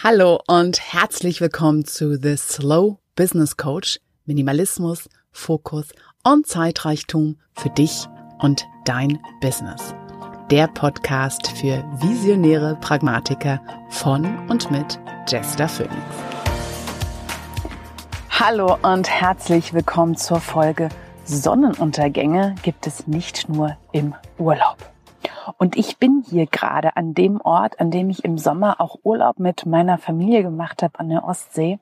Hallo und herzlich willkommen zu The Slow Business Coach. Minimalismus, Fokus und Zeitreichtum für dich und dein Business. Der Podcast für visionäre Pragmatiker von und mit Jester Phoenix. Hallo und herzlich willkommen zur Folge Sonnenuntergänge gibt es nicht nur im Urlaub. Und ich bin hier gerade an dem Ort, an dem ich im Sommer auch Urlaub mit meiner Familie gemacht habe an der Ostsee.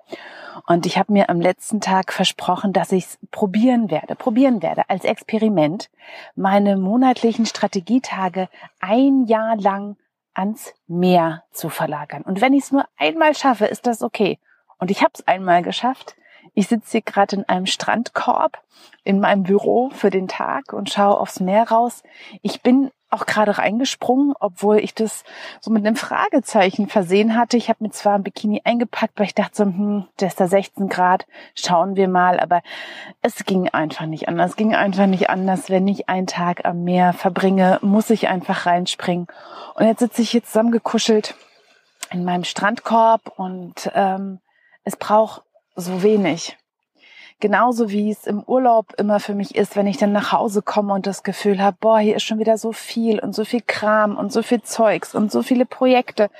Und ich habe mir am letzten Tag versprochen, dass ich es probieren werde, probieren werde als Experiment, meine monatlichen Strategietage ein Jahr lang ans Meer zu verlagern. Und wenn ich es nur einmal schaffe, ist das okay. Und ich habe es einmal geschafft. Ich sitze hier gerade in einem Strandkorb in meinem Büro für den Tag und schaue aufs Meer raus. Ich bin auch gerade reingesprungen, obwohl ich das so mit einem Fragezeichen versehen hatte. Ich habe mir zwar ein Bikini eingepackt, weil ich dachte so, hm, der ist da 16 Grad, schauen wir mal. Aber es ging einfach nicht anders. Es ging einfach nicht anders. Wenn ich einen Tag am Meer verbringe, muss ich einfach reinspringen. Und jetzt sitze ich hier zusammengekuschelt in meinem Strandkorb und ähm, es braucht so wenig. Genauso wie es im Urlaub immer für mich ist, wenn ich dann nach Hause komme und das Gefühl habe, boah, hier ist schon wieder so viel und so viel Kram und so viel Zeugs und so viele Projekte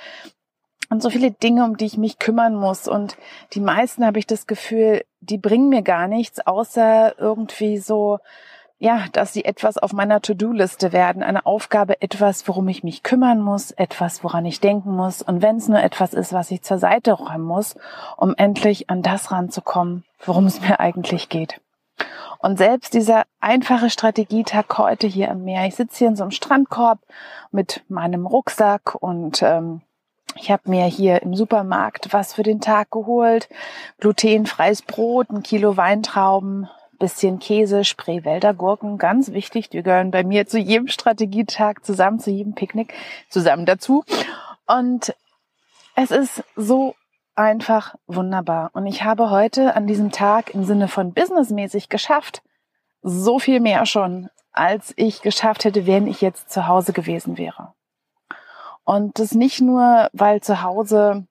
und so viele Dinge, um die ich mich kümmern muss. Und die meisten habe ich das Gefühl, die bringen mir gar nichts, außer irgendwie so ja, dass sie etwas auf meiner To-Do-Liste werden, eine Aufgabe, etwas, worum ich mich kümmern muss, etwas, woran ich denken muss. Und wenn es nur etwas ist, was ich zur Seite räumen muss, um endlich an das ranzukommen, worum es mir eigentlich geht. Und selbst dieser einfache Strategietag heute hier am Meer, ich sitze hier in so einem Strandkorb mit meinem Rucksack und ähm, ich habe mir hier im Supermarkt was für den Tag geholt, glutenfreies Brot, ein Kilo Weintrauben, bisschen Käse, Spreewälder Gurken, ganz wichtig. Die gehören bei mir zu jedem Strategietag zusammen, zu jedem Picknick zusammen dazu. Und es ist so einfach wunderbar. Und ich habe heute an diesem Tag im Sinne von businessmäßig geschafft, so viel mehr schon, als ich geschafft hätte, wenn ich jetzt zu Hause gewesen wäre. Und das nicht nur, weil zu Hause,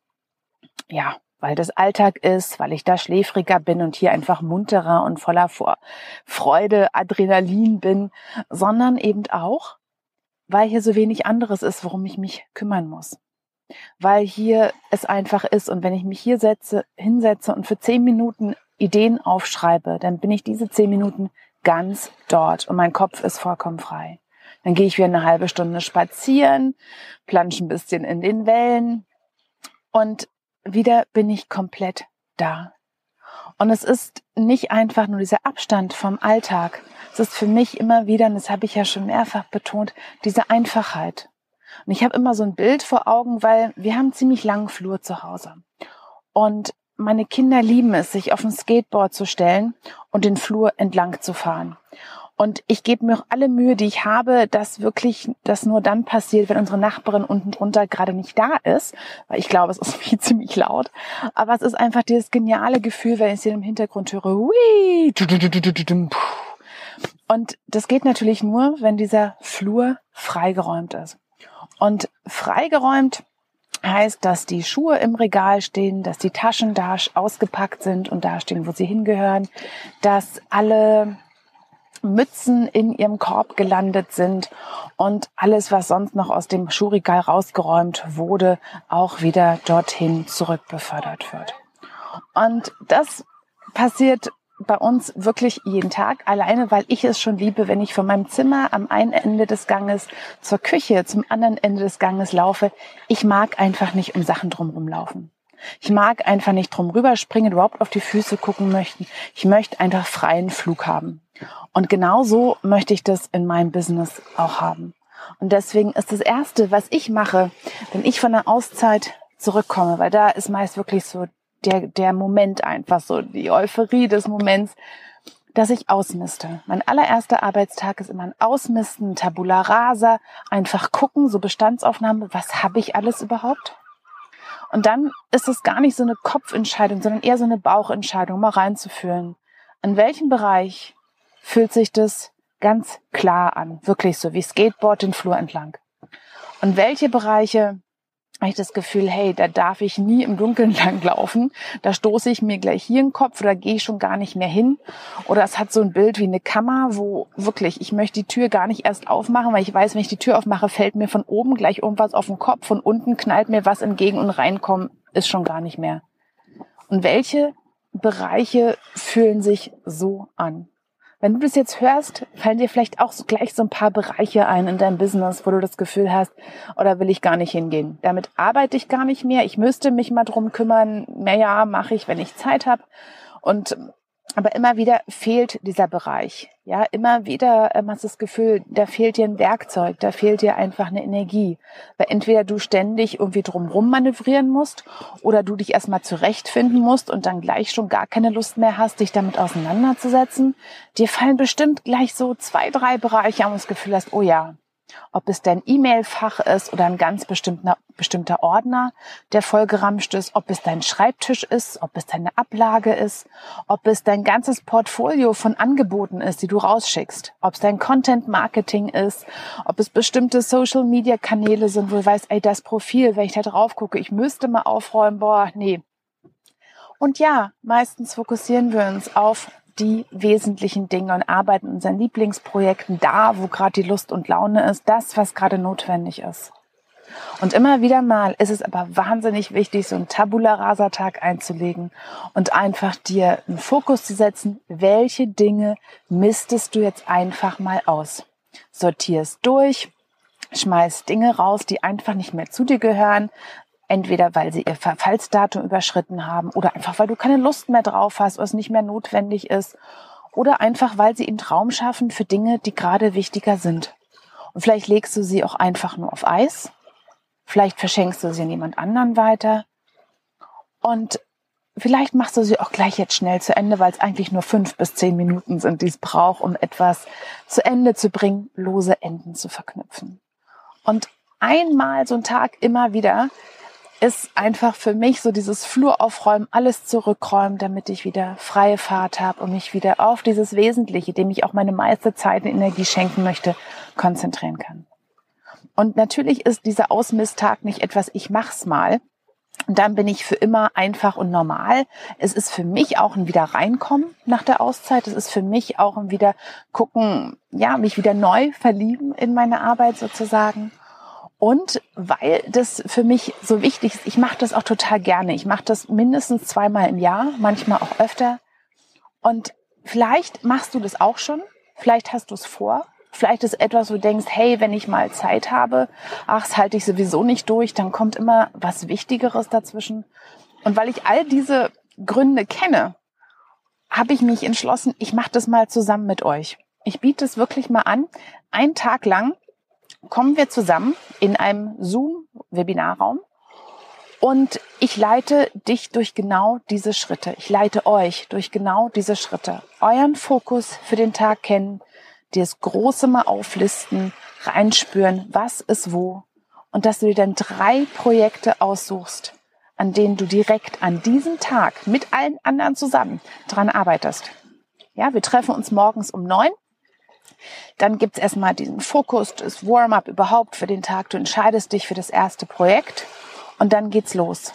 ja, weil das Alltag ist, weil ich da schläfriger bin und hier einfach munterer und voller vor Freude, Adrenalin bin, sondern eben auch, weil hier so wenig anderes ist, worum ich mich kümmern muss. Weil hier es einfach ist und wenn ich mich hier setze, hinsetze und für zehn Minuten Ideen aufschreibe, dann bin ich diese zehn Minuten ganz dort und mein Kopf ist vollkommen frei. Dann gehe ich wieder eine halbe Stunde spazieren, plansche ein bisschen in den Wellen und wieder bin ich komplett da. Und es ist nicht einfach nur dieser Abstand vom Alltag. Es ist für mich immer wieder, und das habe ich ja schon mehrfach betont, diese Einfachheit. Und ich habe immer so ein Bild vor Augen, weil wir haben ziemlich langen Flur zu Hause. Und meine Kinder lieben es, sich auf ein Skateboard zu stellen und den Flur entlang zu fahren. Und ich gebe mir auch alle Mühe, die ich habe, dass wirklich das nur dann passiert, wenn unsere Nachbarin unten drunter gerade nicht da ist. Weil ich glaube, es ist viel ziemlich laut. Aber es ist einfach dieses geniale Gefühl, wenn ich sie im Hintergrund höre. Hui, und das geht natürlich nur, wenn dieser Flur freigeräumt ist. Und freigeräumt heißt, dass die Schuhe im Regal stehen, dass die Taschen da ausgepackt sind und da stehen, wo sie hingehören, dass alle Mützen in ihrem Korb gelandet sind und alles, was sonst noch aus dem Schuhregal rausgeräumt wurde, auch wieder dorthin zurückbefördert wird. Und das passiert bei uns wirklich jeden Tag, alleine weil ich es schon liebe, wenn ich von meinem Zimmer am einen Ende des Ganges zur Küche, zum anderen Ende des Ganges laufe. Ich mag einfach nicht um Sachen drumherum laufen. Ich mag einfach nicht drum rüberspringen, überhaupt auf die Füße gucken möchten. Ich möchte einfach freien Flug haben. Und genau so möchte ich das in meinem Business auch haben. Und deswegen ist das Erste, was ich mache, wenn ich von der Auszeit zurückkomme, weil da ist meist wirklich so der, der Moment einfach so, die Euphorie des Moments, dass ich ausmiste. Mein allererster Arbeitstag ist immer ein Ausmisten, Tabula rasa, einfach gucken, so Bestandsaufnahme, was habe ich alles überhaupt? Und dann ist es gar nicht so eine Kopfentscheidung, sondern eher so eine Bauchentscheidung, mal reinzufühlen. An welchem Bereich fühlt sich das ganz klar an. Wirklich so wie Skateboard den Flur entlang. Und welche Bereiche habe ich das Gefühl, hey, da darf ich nie im Dunkeln langlaufen. Da stoße ich mir gleich hier den Kopf oder gehe ich schon gar nicht mehr hin. Oder es hat so ein Bild wie eine Kammer, wo wirklich, ich möchte die Tür gar nicht erst aufmachen, weil ich weiß, wenn ich die Tür aufmache, fällt mir von oben gleich irgendwas auf den Kopf, von unten knallt mir was entgegen und reinkommen ist schon gar nicht mehr. Und welche Bereiche fühlen sich so an? Wenn du das jetzt hörst, fallen dir vielleicht auch gleich so ein paar Bereiche ein in deinem Business, wo du das Gefühl hast, oder will ich gar nicht hingehen. Damit arbeite ich gar nicht mehr. Ich müsste mich mal drum kümmern. Naja, mache ich, wenn ich Zeit habe. Und aber immer wieder fehlt dieser Bereich. Ja, immer wieder ähm, hast du das Gefühl, da fehlt dir ein Werkzeug, da fehlt dir einfach eine Energie. Weil entweder du ständig irgendwie drumrum manövrieren musst oder du dich erstmal zurechtfinden musst und dann gleich schon gar keine Lust mehr hast, dich damit auseinanderzusetzen. Dir fallen bestimmt gleich so zwei, drei Bereiche an und das Gefühl hast, oh ja, ob es dein E-Mail-Fach ist oder ein ganz bestimmter, bestimmter Ordner, der vollgeramscht ist, ob es dein Schreibtisch ist, ob es deine Ablage ist, ob es dein ganzes Portfolio von Angeboten ist, die du rausschickst, ob es dein Content-Marketing ist, ob es bestimmte Social-Media-Kanäle sind, wo du weißt, ey, das Profil, wenn ich da drauf gucke, ich müsste mal aufräumen, boah, nee. Und ja, meistens fokussieren wir uns auf die wesentlichen Dinge und arbeiten in unseren Lieblingsprojekten da, wo gerade die Lust und Laune ist, das, was gerade notwendig ist. Und immer wieder mal ist es aber wahnsinnig wichtig, so einen Tabula Rasa Tag einzulegen und einfach dir einen Fokus zu setzen, welche Dinge mistest du jetzt einfach mal aus. Sortierst durch, schmeißt Dinge raus, die einfach nicht mehr zu dir gehören, Entweder weil sie ihr Verfallsdatum überschritten haben oder einfach weil du keine Lust mehr drauf hast oder es nicht mehr notwendig ist oder einfach weil sie ihnen Traum schaffen für Dinge, die gerade wichtiger sind. Und vielleicht legst du sie auch einfach nur auf Eis. Vielleicht verschenkst du sie an jemand anderen weiter. Und vielleicht machst du sie auch gleich jetzt schnell zu Ende, weil es eigentlich nur fünf bis zehn Minuten sind, die es braucht, um etwas zu Ende zu bringen, lose Enden zu verknüpfen. Und einmal so ein Tag immer wieder ist einfach für mich so dieses Flur aufräumen, alles zurückräumen, damit ich wieder freie Fahrt habe und mich wieder auf dieses Wesentliche, dem ich auch meine meiste Zeit und Energie schenken möchte, konzentrieren kann. Und natürlich ist dieser Ausmisstag nicht etwas, ich mach's mal. Und dann bin ich für immer einfach und normal. Es ist für mich auch ein Wiederreinkommen nach der Auszeit. Es ist für mich auch ein wieder gucken, ja, mich wieder neu verlieben in meine Arbeit sozusagen. Und weil das für mich so wichtig ist, ich mache das auch total gerne. Ich mache das mindestens zweimal im Jahr, manchmal auch öfter. Und vielleicht machst du das auch schon, vielleicht hast du es vor. Vielleicht ist etwas, wo du denkst, hey, wenn ich mal Zeit habe, ach, das halte ich sowieso nicht durch, dann kommt immer was Wichtigeres dazwischen. Und weil ich all diese Gründe kenne, habe ich mich entschlossen, ich mache das mal zusammen mit euch. Ich biete es wirklich mal an, einen Tag lang kommen wir zusammen in einem Zoom-Webinarraum und ich leite dich durch genau diese Schritte. Ich leite euch durch genau diese Schritte. Euren Fokus für den Tag kennen, dir das Große mal auflisten, reinspüren, was ist wo und dass du dir dann drei Projekte aussuchst, an denen du direkt an diesem Tag mit allen anderen zusammen dran arbeitest. Ja, wir treffen uns morgens um neun dann gibt's erstmal diesen Fokus, das Warm-up überhaupt für den Tag. Du entscheidest dich für das erste Projekt und dann geht's los.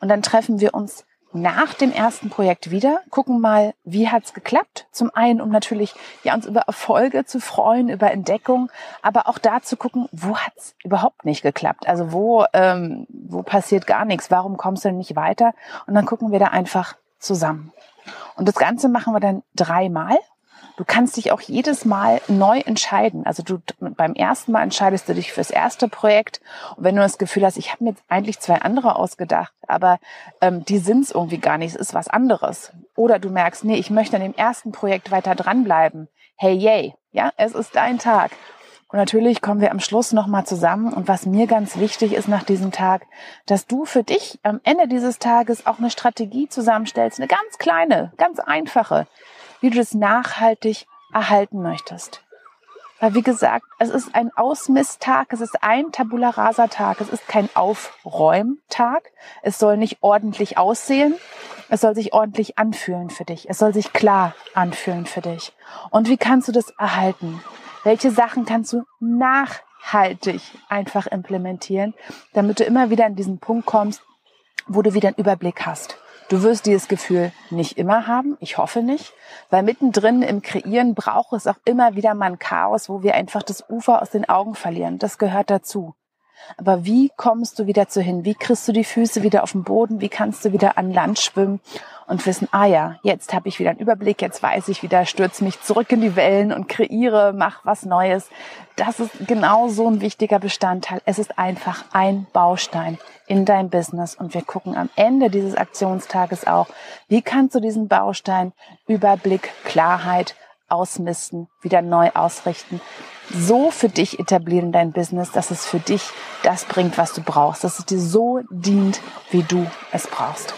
Und dann treffen wir uns nach dem ersten Projekt wieder, gucken mal, wie hat's geklappt. Zum einen, um natürlich ja uns über Erfolge zu freuen, über Entdeckung, aber auch da zu gucken, wo hat's überhaupt nicht geklappt. Also wo ähm, wo passiert gar nichts. Warum kommst du denn nicht weiter? Und dann gucken wir da einfach zusammen. Und das Ganze machen wir dann dreimal. Du kannst dich auch jedes Mal neu entscheiden. Also du beim ersten Mal entscheidest du dich fürs erste Projekt. Und wenn du das Gefühl hast, ich habe mir jetzt eigentlich zwei andere ausgedacht, aber ähm, die sind es irgendwie gar nicht, es ist was anderes. Oder du merkst, nee, ich möchte an dem ersten Projekt weiter dranbleiben. Hey, yay, ja, es ist dein Tag. Und natürlich kommen wir am Schluss nochmal zusammen. Und was mir ganz wichtig ist nach diesem Tag, dass du für dich am Ende dieses Tages auch eine Strategie zusammenstellst, eine ganz kleine, ganz einfache, wie du das nachhaltig erhalten möchtest. Weil wie gesagt, es ist ein Ausmisstag, es ist ein Tabula Rasa Tag, es ist kein Aufräumtag. Es soll nicht ordentlich aussehen, es soll sich ordentlich anfühlen für dich. Es soll sich klar anfühlen für dich. Und wie kannst du das erhalten? Welche Sachen kannst du nach nachhaltig einfach implementieren, damit du immer wieder an diesen Punkt kommst, wo du wieder einen Überblick hast. Du wirst dieses Gefühl nicht immer haben, ich hoffe nicht, weil mittendrin im Kreieren braucht es auch immer wieder mal ein Chaos, wo wir einfach das Ufer aus den Augen verlieren. Das gehört dazu. Aber wie kommst du wieder zu hin? Wie kriegst du die Füße wieder auf den Boden? Wie kannst du wieder an Land schwimmen und wissen, ah ja, jetzt habe ich wieder einen Überblick, jetzt weiß ich wieder, stürze mich zurück in die Wellen und kreiere, mach was Neues. Das ist genau so ein wichtiger Bestandteil. Es ist einfach ein Baustein in dein Business und wir gucken am Ende dieses Aktionstages auch, wie kannst du diesen Baustein Überblick, Klarheit, ausmisten, wieder neu ausrichten, so für dich etablieren dein Business, dass es für dich das bringt, was du brauchst, dass es dir so dient, wie du es brauchst.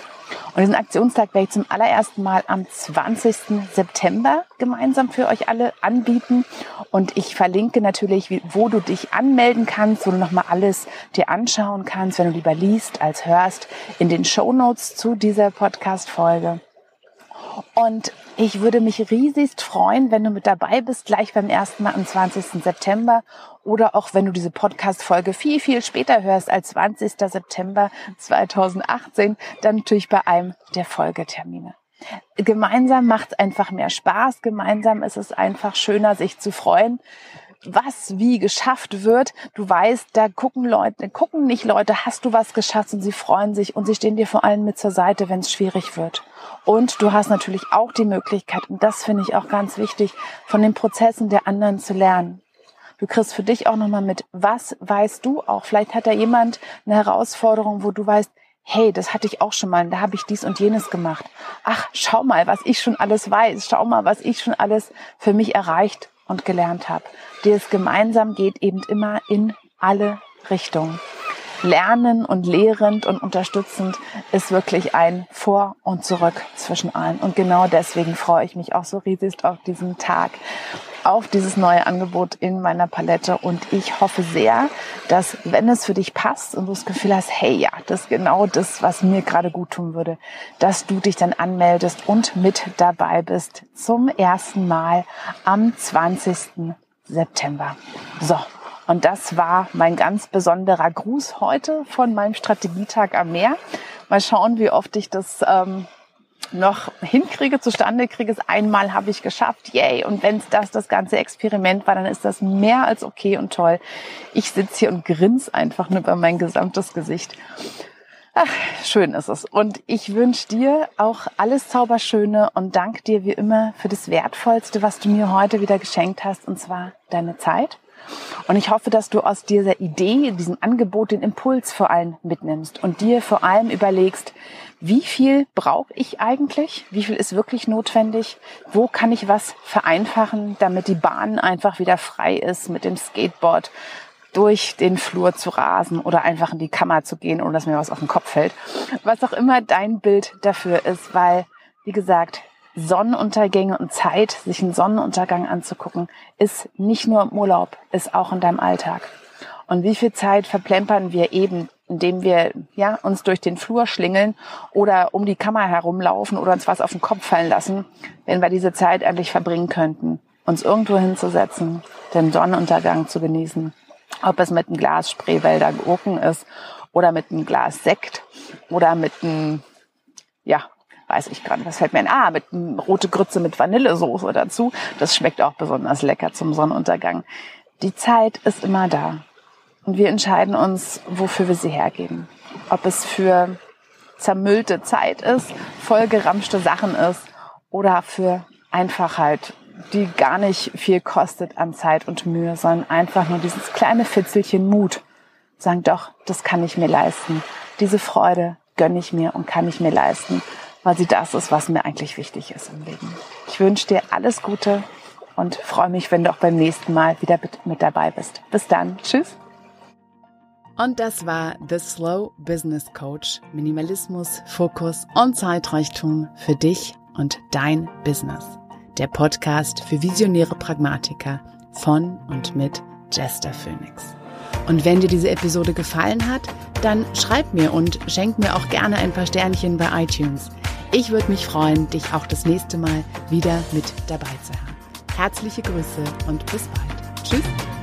Und diesen Aktionstag werde ich zum allerersten Mal am 20. September gemeinsam für euch alle anbieten. Und ich verlinke natürlich, wo du dich anmelden kannst, wo du nochmal alles dir anschauen kannst, wenn du lieber liest als hörst, in den Show Notes zu dieser Podcast-Folge. Und ich würde mich riesigst freuen, wenn du mit dabei bist, gleich beim ersten Mal am 20. September oder auch wenn du diese Podcast-Folge viel, viel später hörst als 20. September 2018, dann natürlich bei einem der Folgetermine. Gemeinsam macht es einfach mehr Spaß. Gemeinsam ist es einfach schöner, sich zu freuen was wie geschafft wird. Du weißt, da gucken Leute, gucken nicht Leute, hast du was geschafft und sie freuen sich und sie stehen dir vor allem mit zur Seite, wenn es schwierig wird. Und du hast natürlich auch die Möglichkeit, und das finde ich auch ganz wichtig, von den Prozessen der anderen zu lernen. Du kriegst für dich auch nochmal mit, was weißt du auch? Vielleicht hat da jemand eine Herausforderung, wo du weißt, hey, das hatte ich auch schon mal, da habe ich dies und jenes gemacht. Ach, schau mal, was ich schon alles weiß, schau mal, was ich schon alles für mich erreicht und gelernt habe. Dieses gemeinsam geht eben immer in alle Richtungen. Lernen und lehrend und unterstützend ist wirklich ein Vor und Zurück zwischen allen. Und genau deswegen freue ich mich auch so riesig auf diesen Tag, auf dieses neue Angebot in meiner Palette. Und ich hoffe sehr, dass wenn es für dich passt und du das Gefühl hast, hey, ja, das ist genau das, was mir gerade gut tun würde, dass du dich dann anmeldest und mit dabei bist zum ersten Mal am 20. September. So. Und das war mein ganz besonderer Gruß heute von meinem Strategietag am Meer. Mal schauen, wie oft ich das ähm, noch hinkriege, zustande kriege. Es einmal habe ich geschafft, yay. Und wenn es das das ganze Experiment war, dann ist das mehr als okay und toll. Ich sitze hier und grinse einfach nur über mein gesamtes Gesicht. Ach, schön ist es. Und ich wünsche dir auch alles Zauberschöne und danke dir wie immer für das Wertvollste, was du mir heute wieder geschenkt hast, und zwar deine Zeit. Und ich hoffe, dass du aus dieser Idee, diesem Angebot den Impuls vor allem mitnimmst und dir vor allem überlegst, wie viel brauche ich eigentlich? Wie viel ist wirklich notwendig? Wo kann ich was vereinfachen, damit die Bahn einfach wieder frei ist mit dem Skateboard durch den Flur zu rasen oder einfach in die Kammer zu gehen, ohne dass mir was auf den Kopf fällt. Was auch immer dein Bild dafür ist, weil, wie gesagt, Sonnenuntergänge und Zeit, sich einen Sonnenuntergang anzugucken, ist nicht nur im Urlaub, ist auch in deinem Alltag. Und wie viel Zeit verplempern wir eben, indem wir ja, uns durch den Flur schlingeln oder um die Kammer herumlaufen oder uns was auf den Kopf fallen lassen, wenn wir diese Zeit endlich verbringen könnten, uns irgendwo hinzusetzen, den Sonnenuntergang zu genießen. Ob es mit einem Glas Spreewälder Gurken ist oder mit einem Glas Sekt oder mit einem, ja, weiß ich gerade, was fällt mir ein? Ah, mit rote Grütze mit Vanillesoße dazu. Das schmeckt auch besonders lecker zum Sonnenuntergang. Die Zeit ist immer da. Und wir entscheiden uns, wofür wir sie hergeben. Ob es für zermüllte Zeit ist, vollgeramschte Sachen ist oder für Einfachheit, die gar nicht viel kostet an Zeit und Mühe, sondern einfach nur dieses kleine Fitzelchen Mut. Sagen, doch, das kann ich mir leisten. Diese Freude gönne ich mir und kann ich mir leisten weil sie das ist, was mir eigentlich wichtig ist im Leben. Ich wünsche dir alles Gute und freue mich, wenn du auch beim nächsten Mal wieder mit dabei bist. Bis dann. Tschüss. Und das war The Slow Business Coach. Minimalismus, Fokus und Zeitreichtum für dich und dein Business. Der Podcast für visionäre Pragmatiker von und mit Jester Phoenix. Und wenn dir diese Episode gefallen hat, dann schreib mir und schenk mir auch gerne ein paar Sternchen bei iTunes. Ich würde mich freuen, dich auch das nächste Mal wieder mit dabei zu haben. Herzliche Grüße und bis bald. Tschüss.